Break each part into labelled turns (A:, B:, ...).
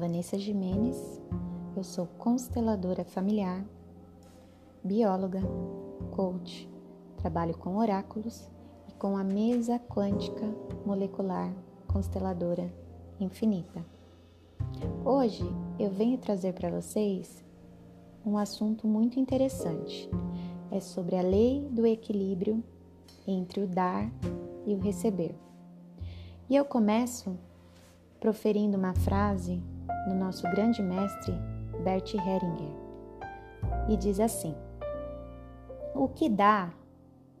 A: Vanessa Jimenez, eu sou consteladora familiar, bióloga, coach, trabalho com oráculos e com a mesa quântica molecular consteladora infinita. Hoje eu venho trazer para vocês um assunto muito interessante. É sobre a lei do equilíbrio entre o dar e o receber. E eu começo proferindo uma frase do nosso grande mestre Bert Heringer. E diz assim: O que dá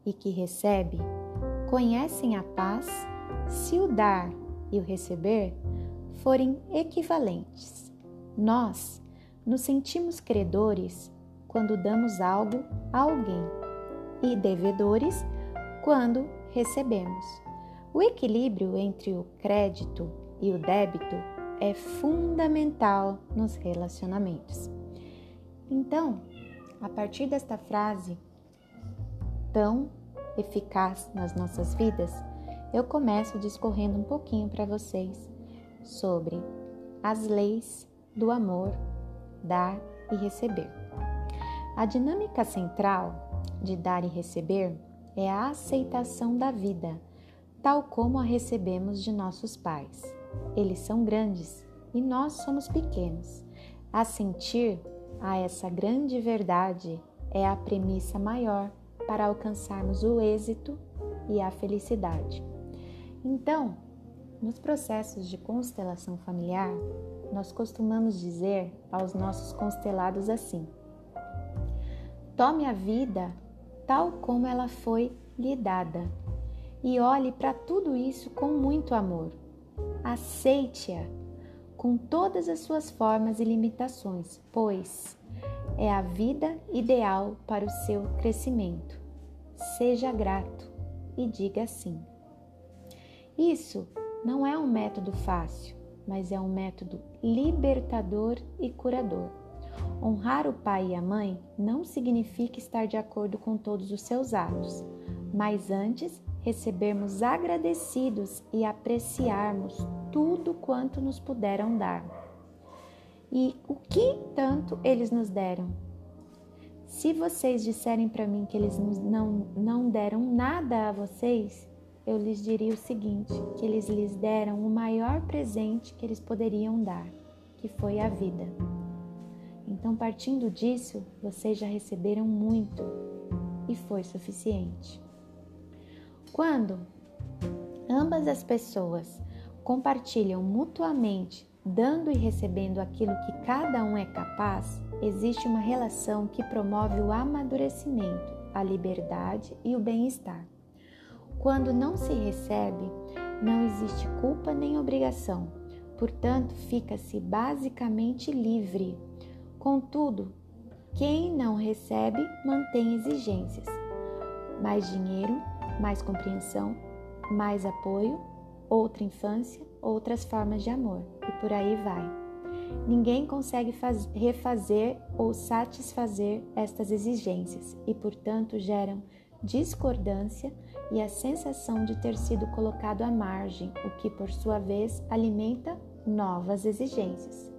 A: e que recebe conhecem a paz se o dar e o receber forem equivalentes. Nós nos sentimos credores quando damos algo a alguém e devedores quando recebemos. O equilíbrio entre o crédito e o débito é fundamental nos relacionamentos. Então, a partir desta frase tão eficaz nas nossas vidas, eu começo discorrendo um pouquinho para vocês sobre as leis do amor, dar e receber. A dinâmica central de dar e receber é a aceitação da vida, tal como a recebemos de nossos pais. Eles são grandes e nós somos pequenos. Assentir a essa grande verdade é a premissa maior para alcançarmos o êxito e a felicidade. Então, nos processos de constelação familiar, nós costumamos dizer aos nossos constelados assim: tome a vida tal como ela foi lhe dada e olhe para tudo isso com muito amor aceite-a com todas as suas formas e limitações, pois é a vida ideal para o seu crescimento. Seja grato e diga sim. Isso não é um método fácil, mas é um método libertador e curador. Honrar o pai e a mãe não significa estar de acordo com todos os seus atos, mas antes recebermos agradecidos e apreciarmos tudo quanto nos puderam dar. E o que tanto eles nos deram? Se vocês disserem para mim que eles não, não deram nada a vocês, eu lhes diria o seguinte: que eles lhes deram o maior presente que eles poderiam dar, que foi a vida. Então, partindo disso, vocês já receberam muito e foi suficiente. Quando ambas as pessoas compartilham mutuamente, dando e recebendo aquilo que cada um é capaz, existe uma relação que promove o amadurecimento, a liberdade e o bem-estar. Quando não se recebe, não existe culpa nem obrigação, portanto, fica-se basicamente livre. Contudo, quem não recebe mantém exigências. Mais dinheiro, mais compreensão, mais apoio, outra infância, outras formas de amor e por aí vai. Ninguém consegue refazer ou satisfazer estas exigências e, portanto, geram discordância e a sensação de ter sido colocado à margem, o que, por sua vez, alimenta novas exigências.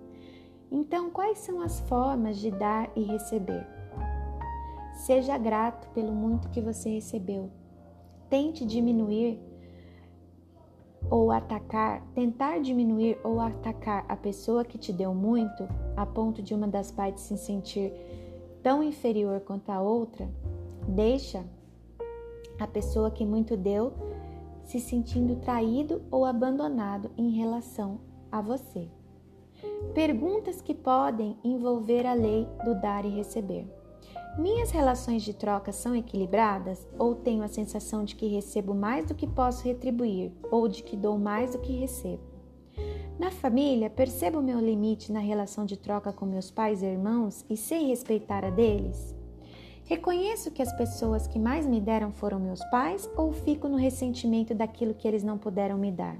A: Então, quais são as formas de dar e receber? Seja grato pelo muito que você recebeu, tente diminuir ou atacar, tentar diminuir ou atacar a pessoa que te deu muito, a ponto de uma das partes se sentir tão inferior quanto a outra, deixa a pessoa que muito deu se sentindo traído ou abandonado em relação a você. Perguntas que podem envolver a lei do dar e receber. Minhas relações de troca são equilibradas ou tenho a sensação de que recebo mais do que posso retribuir ou de que dou mais do que recebo? Na família, percebo meu limite na relação de troca com meus pais e irmãos e sei respeitar a deles? Reconheço que as pessoas que mais me deram foram meus pais ou fico no ressentimento daquilo que eles não puderam me dar?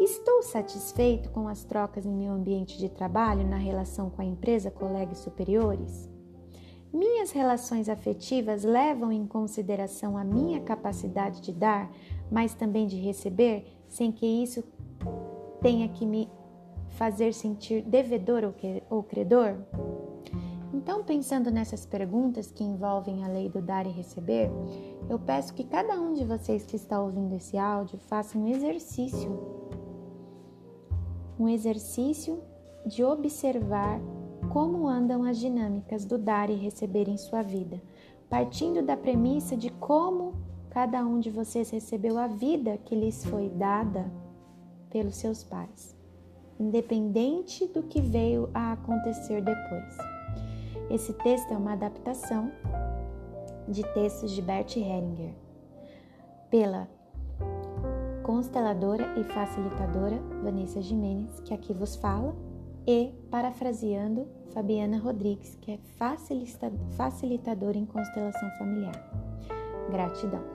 A: Estou satisfeito com as trocas em meu ambiente de trabalho na relação com a empresa, colegas superiores? Minhas relações afetivas levam em consideração a minha capacidade de dar, mas também de receber, sem que isso tenha que me fazer sentir devedor ou credor? Então, pensando nessas perguntas que envolvem a lei do dar e receber, eu peço que cada um de vocês que está ouvindo esse áudio faça um exercício. Um exercício de observar como andam as dinâmicas do dar e receber em sua vida, partindo da premissa de como cada um de vocês recebeu a vida que lhes foi dada pelos seus pais, independente do que veio a acontecer depois. Esse texto é uma adaptação de textos de Bert Hellinger, pela consteladora e facilitadora Vanessa Jimenez, que aqui vos fala, e, parafraseando, Fabiana Rodrigues, que é facilitadora em constelação familiar. Gratidão.